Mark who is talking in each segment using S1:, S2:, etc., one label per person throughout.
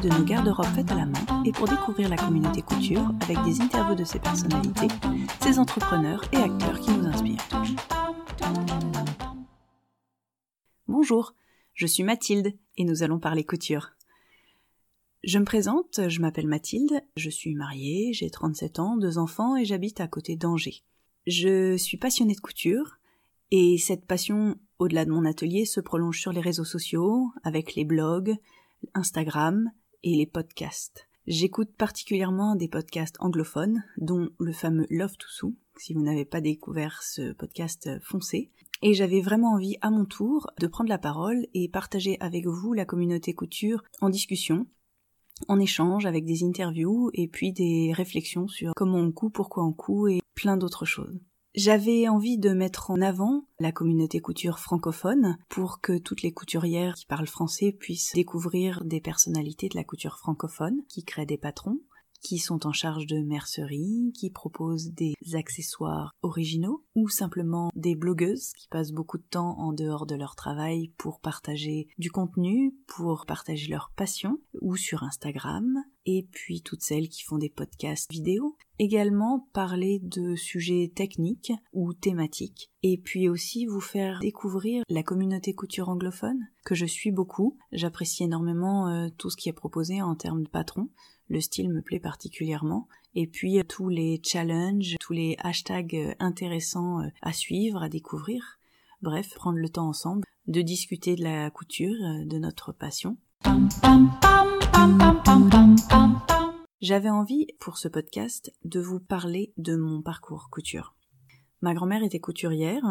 S1: de nos garde-robes faites à la main et pour découvrir la communauté couture avec des interviews de ces personnalités, ces entrepreneurs et acteurs qui nous inspirent. Bonjour, je suis Mathilde et nous allons parler couture. Je me présente, je m'appelle Mathilde, je suis mariée, j'ai 37 ans, deux enfants et j'habite à côté d'Angers. Je suis passionnée de couture et cette passion, au-delà de mon atelier, se prolonge sur les réseaux sociaux, avec les blogs, Instagram et les podcasts. J'écoute particulièrement des podcasts anglophones, dont le fameux Love to Sue. Si vous n'avez pas découvert ce podcast, foncez. Et j'avais vraiment envie, à mon tour, de prendre la parole et partager avec vous la communauté couture en discussion, en échange avec des interviews et puis des réflexions sur comment on coud, pourquoi on coud et plein d'autres choses. J'avais envie de mettre en avant la communauté couture francophone pour que toutes les couturières qui parlent français puissent découvrir des personnalités de la couture francophone qui créent des patrons, qui sont en charge de mercerie, qui proposent des accessoires originaux, ou simplement des blogueuses qui passent beaucoup de temps en dehors de leur travail pour partager du contenu, pour partager leur passion, ou sur Instagram, et puis toutes celles qui font des podcasts vidéo. Également parler de sujets techniques ou thématiques, et puis aussi vous faire découvrir la communauté couture anglophone, que je suis beaucoup. J'apprécie énormément euh, tout ce qui est proposé en termes de patrons le style me plaît particulièrement. Et puis euh, tous les challenges, tous les hashtags euh, intéressants à suivre, à découvrir. Bref, prendre le temps ensemble de discuter de la couture, de notre passion. J'avais envie, pour ce podcast, de vous parler de mon parcours couture. Ma grand-mère était couturière,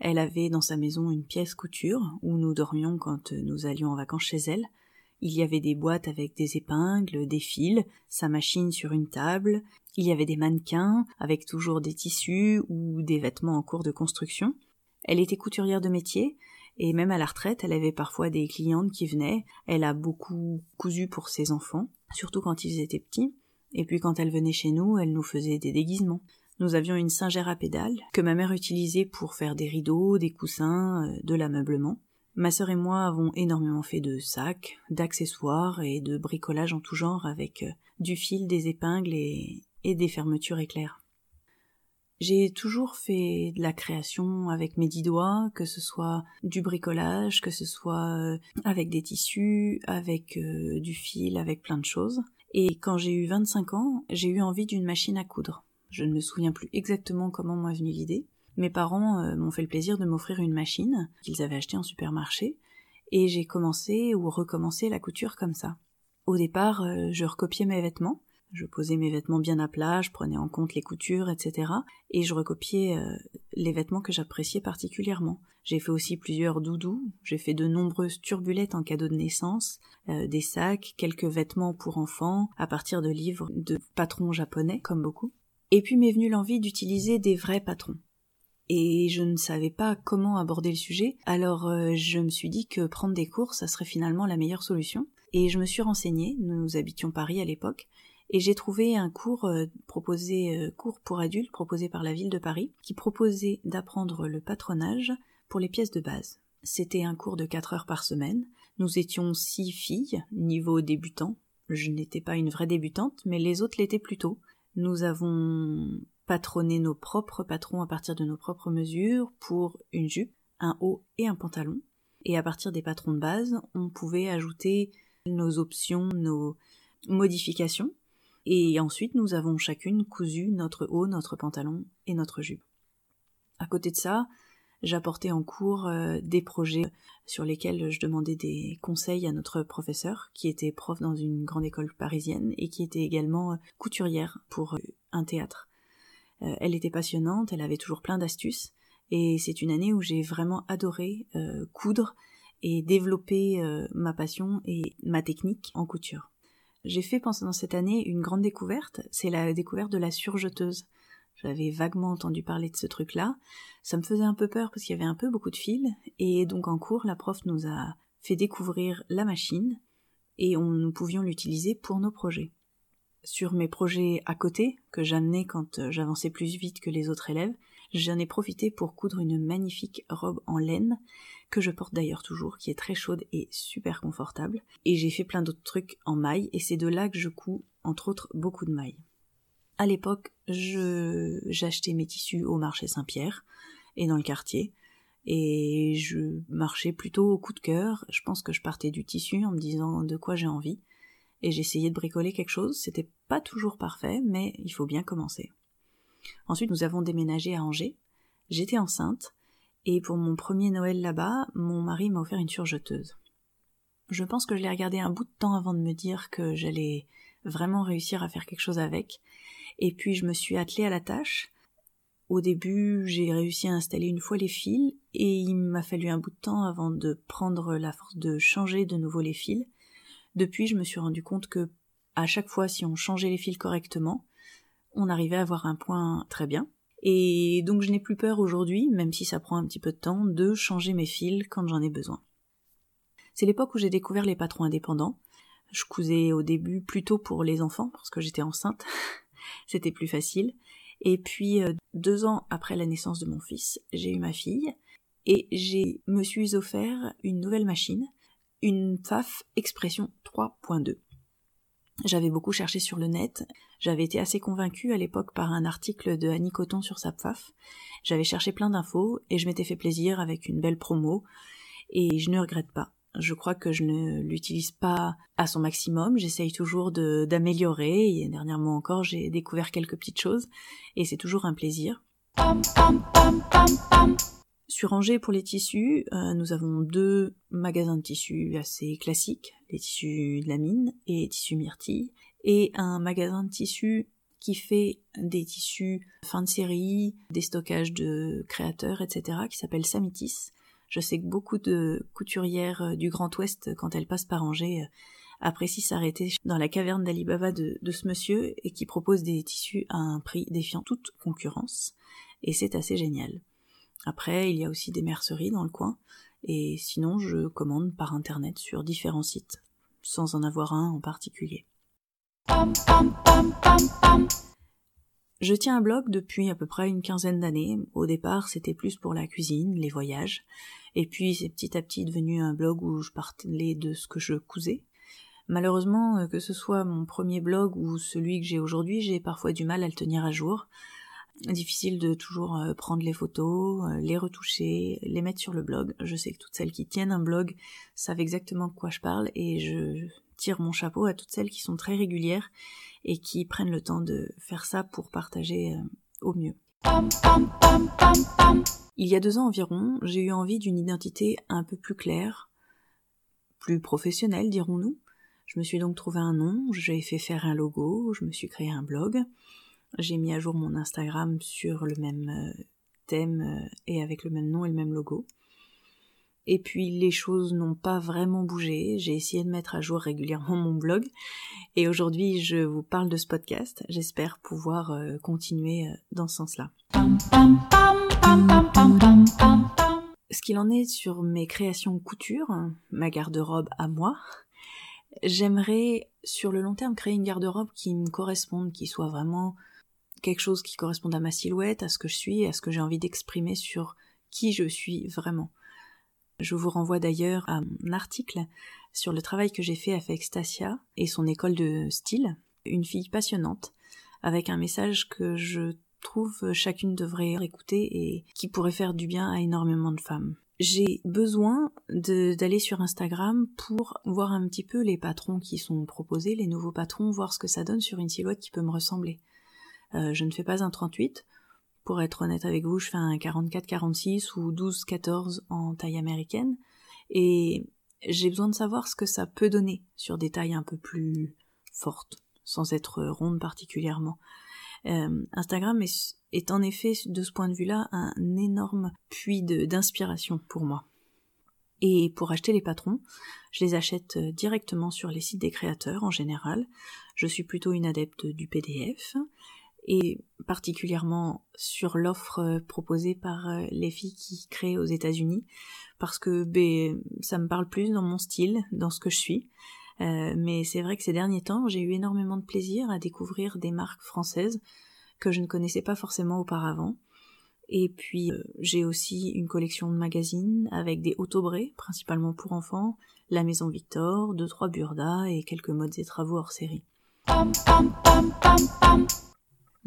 S1: elle avait dans sa maison une pièce couture où nous dormions quand nous allions en vacances chez elle. Il y avait des boîtes avec des épingles, des fils, sa machine sur une table, il y avait des mannequins avec toujours des tissus ou des vêtements en cours de construction. Elle était couturière de métier, et même à la retraite, elle avait parfois des clientes qui venaient. Elle a beaucoup cousu pour ses enfants, surtout quand ils étaient petits. Et puis quand elle venait chez nous, elle nous faisait des déguisements. Nous avions une singère à pédales que ma mère utilisait pour faire des rideaux, des coussins, euh, de l'ameublement. Ma sœur et moi avons énormément fait de sacs, d'accessoires et de bricolage en tout genre avec euh, du fil, des épingles et, des fermetures éclairs. J'ai toujours fait de la création avec mes dix doigts, que ce soit du bricolage, que ce soit euh, avec des tissus, avec euh, du fil, avec plein de choses. Et quand j'ai eu 25 ans, j'ai eu envie d'une machine à coudre. Je ne me souviens plus exactement comment m'est venue l'idée, mes parents euh, m'ont fait le plaisir de m'offrir une machine qu'ils avaient achetée en supermarché, et j'ai commencé ou recommencé la couture comme ça. Au départ, je recopiais mes vêtements, je posais mes vêtements bien à plat, je prenais en compte les coutures, etc. Et je recopiais euh, les vêtements que j'appréciais particulièrement. J'ai fait aussi plusieurs doudous, j'ai fait de nombreuses turbulettes en cadeau de naissance, des sacs, quelques vêtements pour enfants, à partir de livres de patrons japonais, comme beaucoup. Et puis m'est venue l'envie d'utiliser des vrais patrons et je ne savais pas comment aborder le sujet, alors euh, je me suis dit que prendre des cours, ça serait finalement la meilleure solution. Et je me suis renseignée, nous habitions Paris à l'époque, et j'ai trouvé un cours euh, proposé, euh, cours pour adultes proposé par la ville de Paris, qui proposait d'apprendre le patronage pour les pièces de base. C'était un cours de 4 heures par semaine. Nous étions six filles, niveau débutant. Je n'étais pas une vraie débutante, mais les autres l'étaient plutôt. Nous avons patronner nos propres patrons à partir de nos propres mesures pour une jupe, un haut et un pantalon. Et à partir des patrons de base, on pouvait ajouter nos options, nos modifications. Et ensuite, nous avons chacune cousu notre haut, notre pantalon et notre jupe. À côté de ça, j'apportais en cours euh, des projets sur lesquels je demandais des conseils à notre professeur, qui était prof dans une grande école parisienne et qui était également couturière pour euh, un théâtre. Euh, elle était passionnante, elle avait toujours plein d'astuces, et c'est une année où j'ai vraiment adoré euh, coudre et développer euh, ma passion et ma technique en couture. J'ai fait pendant cette année une grande découverte, c'est la découverte de la surjeteuse. J'avais vaguement entendu parler de ce truc-là. Ça me faisait un peu peur parce qu'il y avait un peu beaucoup de fils. Et donc en cours, la prof nous a fait découvrir la machine et on, nous pouvions l'utiliser pour nos projets sur mes projets à côté, que j'amenais quand euh, j'avançais plus vite que les autres élèves, j'en ai profité pour coudre une magnifique robe en laine, que je porte d'ailleurs toujours, qui est très chaude et super confortable. Et j'ai fait plein d'autres trucs en maille, et c'est de là que je couds, entre autres, beaucoup de mailles. À l'époque, je, j'achetais mes tissus au marché Saint-Pierre et dans le quartier. Et je marchais plutôt au coup de cœur. Je pense que je partais du tissu en me disant de quoi j'ai envie. Et j'essayais de bricoler quelque chose. C'était pas toujours parfait, mais il faut bien commencer. Ensuite, nous avons déménagé à Angers. J'étais enceinte. Et pour mon premier Noël là-bas, mon mari m'a offert une surjeteuse. Je pense que je l'ai regardé un bout de temps avant de me dire que j'allais vraiment réussir à faire quelque chose avec. Et puis je me suis attelée à la tâche. Au début, j'ai réussi à installer une fois les fils et il m'a fallu un bout de temps avant de prendre la force de changer de nouveau les fils. Depuis, je me suis rendu compte que à chaque fois, si on changeait les fils correctement, on arrivait à avoir un point très bien. Et donc je n'ai plus peur aujourd'hui, même si ça prend un petit peu de temps, de changer mes fils quand j'en ai besoin. C'est l'époque où j'ai découvert les patrons indépendants. Je cousais au début plutôt pour les enfants, parce que j'étais enceinte. C'était plus facile. Et puis, euh, deux ans après la naissance de mon fils, j'ai eu ma fille et j'ai me suis offert une nouvelle machine, une PFAF Expression 3.2. J'avais beaucoup cherché sur le net, j'avais été assez convaincue à l'époque par un article de Annie Coton sur sa PFAF. J'avais cherché plein d'infos et je m'étais fait plaisir avec une belle promo et je ne regrette pas. Je crois que je ne l'utilise pas à son maximum. J'essaye toujours d'améliorer. Et dernièrement encore, j'ai découvert quelques petites choses. Et c'est toujours un plaisir. Sur Angers, pour les tissus, euh, nous avons deux magasins de tissus assez classiques, les tissus de la mine et tissus myrtille, et un magasin de tissus qui fait des tissus fin de série, des stockages de créateurs, etc., qui s'appelle Samitis, je sais que beaucoup de couturières du Grand Ouest, quand elles passent par Angers, euh, apprécient s'arrêter dans la caverne d'Alibaba de, de ce monsieur et qui propose des tissus à un prix défiant toute concurrence. Et c'est assez génial. Après, il y a aussi des merceries dans le coin. Et sinon, je commande par internet sur différents sites, sans en avoir un en particulier. Je tiens un blog depuis à peu près une quinzaine d'années. Au départ, c'était plus pour la cuisine, les voyages. Et puis, c'est petit à petit devenu un blog où je parlais de ce que je cousais. Malheureusement, euh, que ce soit mon premier blog ou celui que j'ai aujourd'hui, j'ai parfois du mal à le tenir à jour. Difficile de toujours euh, prendre les photos, euh, les retoucher, les mettre sur le blog. Je sais que toutes celles qui tiennent un blog savent exactement de quoi je parle et je tire mon chapeau à toutes celles qui sont très régulières et qui prennent le temps de faire ça pour partager euh, au mieux. Il y a deux ans environ, j'ai eu envie d'une identité un peu plus claire, plus professionnelle, dirons-nous. Je me suis donc trouvé un nom, j'ai fait faire un logo, je me suis créé un blog, j'ai mis à jour mon Instagram sur le même euh, thème euh, et avec le même nom et le même logo. Et puis les choses n'ont pas vraiment bougé. J'ai essayé de mettre à jour régulièrement mon blog. Et aujourd'hui, je vous parle de ce podcast. J'espère pouvoir euh, continuer dans ce sens-là. Ce qu'il en est sur mes créations couture, ma garde-robe à moi, j'aimerais sur le long terme créer une garde-robe qui me corresponde, qui soit vraiment quelque chose qui corresponde à ma silhouette, à ce que je suis, à ce que j'ai envie d'exprimer sur qui je suis vraiment. Je vous renvoie d'ailleurs à un article sur le travail que j'ai fait avec Stasia et son école de style, une fille passionnante, avec un message que je trouve chacune devrait écouter et qui pourrait faire du bien à énormément de femmes. J'ai besoin d'aller sur Instagram pour voir un petit peu les patrons qui sont proposés, les nouveaux patrons, voir ce que ça donne sur une silhouette qui peut me ressembler. Euh, je ne fais pas un 38, pour être honnête avec vous, je fais un 44-46 ou 12-14 en taille américaine. Et j'ai besoin de savoir ce que ça peut donner sur des tailles un peu plus fortes, sans être ronde particulièrement. Euh, Instagram est, en effet, de ce point de vue-là, un énorme puits d'inspiration pour moi. Et pour acheter les patrons, je les achète directement sur les sites des créateurs en général. Je suis plutôt une adepte du PDF et particulièrement sur l'offre euh, proposée par euh, les filles qui créent aux États-Unis parce que ben, ça me parle plus dans mon style, dans ce que je suis. Euh, mais c'est vrai que ces derniers temps, j'ai eu énormément de plaisir à découvrir des marques françaises que je ne connaissais pas forcément auparavant. Et puis j'ai aussi une collection de magazines avec des autobrés, principalement pour enfants, la Maison Victor, deux trois Burda et quelques modes et travaux hors série.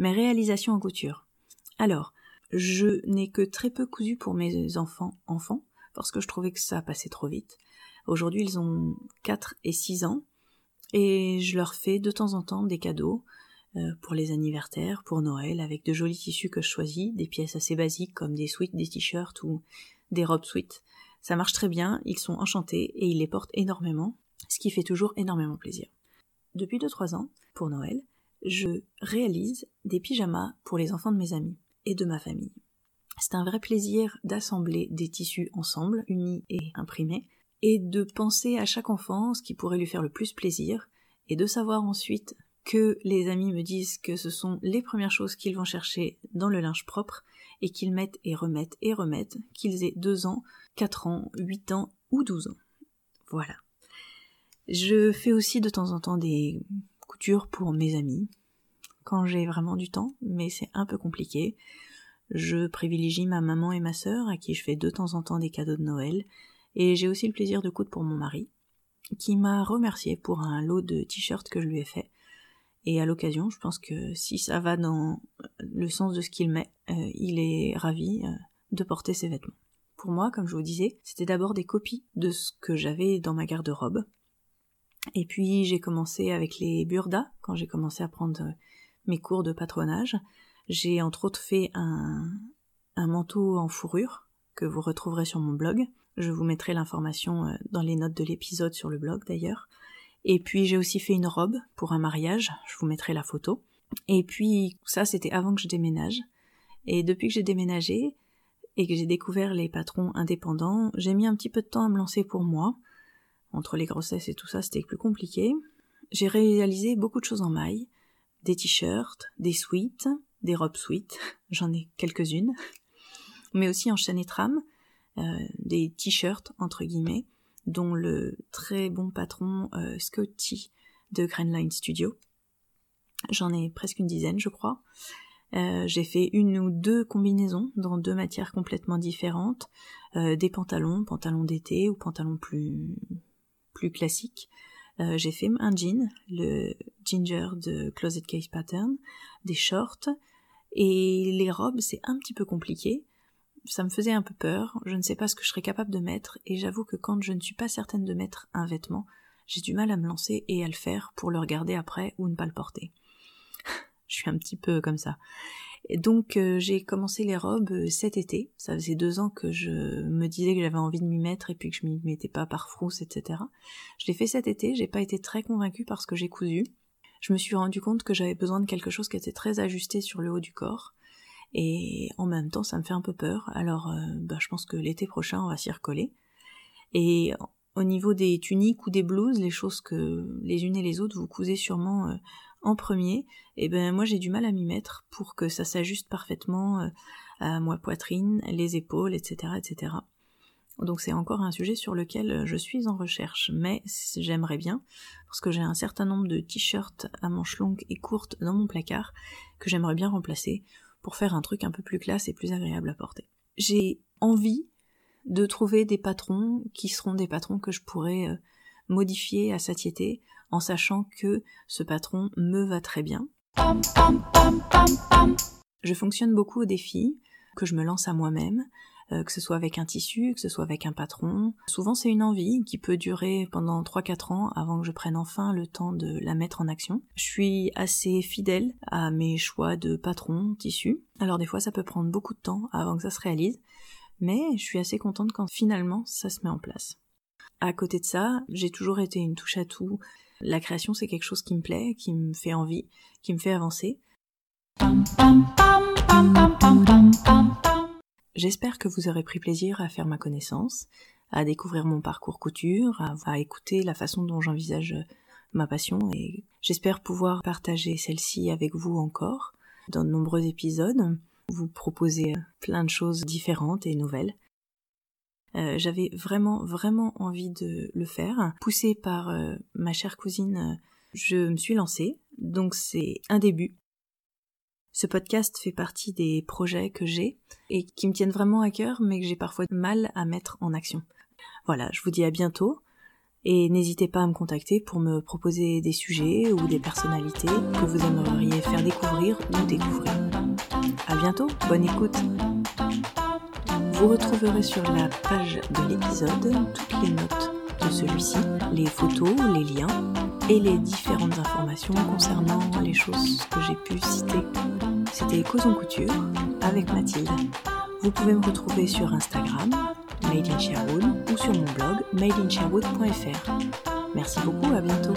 S1: Mes réalisations en couture. Alors, je n'ai que très peu cousu pour mes enfants enfants, parce que je trouvais que ça passait trop vite. Aujourd'hui, ils ont 4 et 6 ans, et je leur fais de temps en temps des cadeaux euh, pour les anniversaires, pour Noël, avec de jolis tissus que je choisis, des pièces assez basiques comme des sweats, des t-shirts ou des robes sweats. Ça marche très bien, ils sont enchantés et ils les portent énormément, ce qui fait toujours énormément plaisir. Depuis 2-3 ans, pour Noël, je réalise des pyjamas pour les enfants de mes amis et de ma famille. C'est un vrai plaisir d'assembler des tissus ensemble, unis et imprimés, et de penser à chaque enfant ce qui pourrait lui faire le plus plaisir, et de savoir ensuite que les amis me disent que ce sont les premières choses qu'ils vont chercher dans le linge propre, et qu'ils mettent et remettent et remettent, qu'ils aient 2 ans, 4 ans, 8 ans ou 12 ans. Voilà. Je fais aussi de temps en temps des pour mes amis, quand j'ai vraiment du temps, mais c'est un peu compliqué. Je privilégie ma maman et ma sœur, à qui je fais de temps en temps des cadeaux de Noël, et j'ai aussi le plaisir de coudre pour mon mari, qui m'a remercié pour un lot de t-shirts que je lui ai fait. Et à l'occasion, je pense que si ça va dans le sens de ce qu'il met, euh, il est ravi euh, de porter ses vêtements. Pour moi, comme je vous disais, c'était d'abord des copies de ce que j'avais dans ma garde-robe. Et puis j'ai commencé avec les burdas, quand j'ai commencé à prendre mes cours de patronage. J'ai entre autres fait un, un manteau en fourrure que vous retrouverez sur mon blog. Je vous mettrai l'information euh, dans les notes de l'épisode sur le blog d'ailleurs. Et puis j'ai aussi fait une robe pour un mariage, je vous mettrai la photo. Et puis ça c'était avant que je déménage. Et depuis que j'ai déménagé et que j'ai découvert les patrons indépendants, j'ai mis un petit peu de temps à me lancer pour moi. Entre les grossesses et tout ça, c'était plus compliqué. J'ai réalisé beaucoup de choses en maille, des t-shirts, des suites, des robes suites, j'en ai quelques-unes, mais aussi en chaîne et trame, euh, des t-shirts entre guillemets, dont le très bon patron euh, Scotty de Greenline Studio. J'en ai presque une dizaine, je crois. Euh, j'ai fait une ou deux combinaisons dans deux matières complètement différentes, des pantalons, pantalons d'été ou pantalons plus plus classiques, euh, j'ai fait un jean, le Ginger de Closet Case Pattern, des shorts, et les robes, c'est un petit peu compliqué. Ça me faisait un peu peur, je ne sais pas ce que je serais capable de mettre, et j'avoue que quand je ne suis pas certaine de mettre un vêtement, j'ai du mal à me lancer et à le faire pour le regarder après ou ne pas le porter. je suis un petit peu comme ça. Donc euh, j'ai commencé les robes euh, cet été. Ça faisait deux ans que je me disais que j'avais envie de m'y mettre et puis que je m'y mettais pas par frousse, etc. Je l'ai fait cet été. J'ai pas été très convaincue parce que j'ai cousu. Je me suis rendu compte que j'avais besoin de quelque chose qui était très ajusté sur le haut du corps. Et en même temps, ça me fait un peu peur. Alors, euh, bah, je pense que l'été prochain, on va s'y recoller. Et au niveau des tuniques ou des blouses, les choses que les unes et les autres vous cousez sûrement en premier, et eh ben moi j'ai du mal à m'y mettre pour que ça s'ajuste parfaitement euh, à moi poitrine, les épaules, etc., etc. Donc c'est encore un sujet sur lequel je suis en recherche, mais j'aimerais bien, parce que j'ai un certain nombre de t-shirts à manches longues et courtes dans mon placard que j'aimerais bien remplacer pour faire un truc un peu plus classe et plus agréable à porter. J'ai envie de trouver des patrons qui seront des patrons que je pourrais euh, modifier à satiété en sachant que ce patron me va très bien. Je fonctionne beaucoup au défi, que je me lance à moi-même, euh, que ce soit avec un tissu, que ce soit avec un patron. Souvent c'est une envie qui peut durer pendant 3-4 ans avant que je prenne enfin le temps de la mettre en action. Je suis assez fidèle à mes choix de patron, tissu. Alors des fois ça peut prendre beaucoup de temps avant que ça se réalise, mais je suis assez contente quand finalement ça se met en place. À côté de ça, j'ai toujours été une touche à tout. La création, c'est quelque chose qui me plaît, qui me fait envie, qui me fait avancer. J'espère que vous aurez pris plaisir à faire ma connaissance, à découvrir mon parcours couture, à, écouter la façon dont j'envisage ma passion et j'espère pouvoir partager celle-ci avec vous encore dans de nombreux épisodes, vous proposer plein de choses différentes et nouvelles. Euh, j'avais vraiment, vraiment envie de le faire. Poussée par euh, ma chère cousine, euh, je me suis lancée. Donc c'est un début. Ce podcast fait partie des projets que j'ai et qui me tiennent vraiment à cœur, mais que j'ai parfois mal à mettre en action. Voilà, je vous dis à bientôt. Et n'hésitez pas à me contacter pour me proposer des sujets ou des personnalités que vous aimeriez faire découvrir ou découvrir. À bientôt, bonne écoute! Vous retrouverez sur la page de l'épisode toutes les notes de celui-ci, les photos, les liens et les différentes informations concernant les choses que j'ai pu citer. C'était Causons Couture avec Mathilde. Vous pouvez me retrouver sur Instagram, Made in Sherwood, ou sur mon blog madeinsherwood.fr. Merci beaucoup, à bientôt.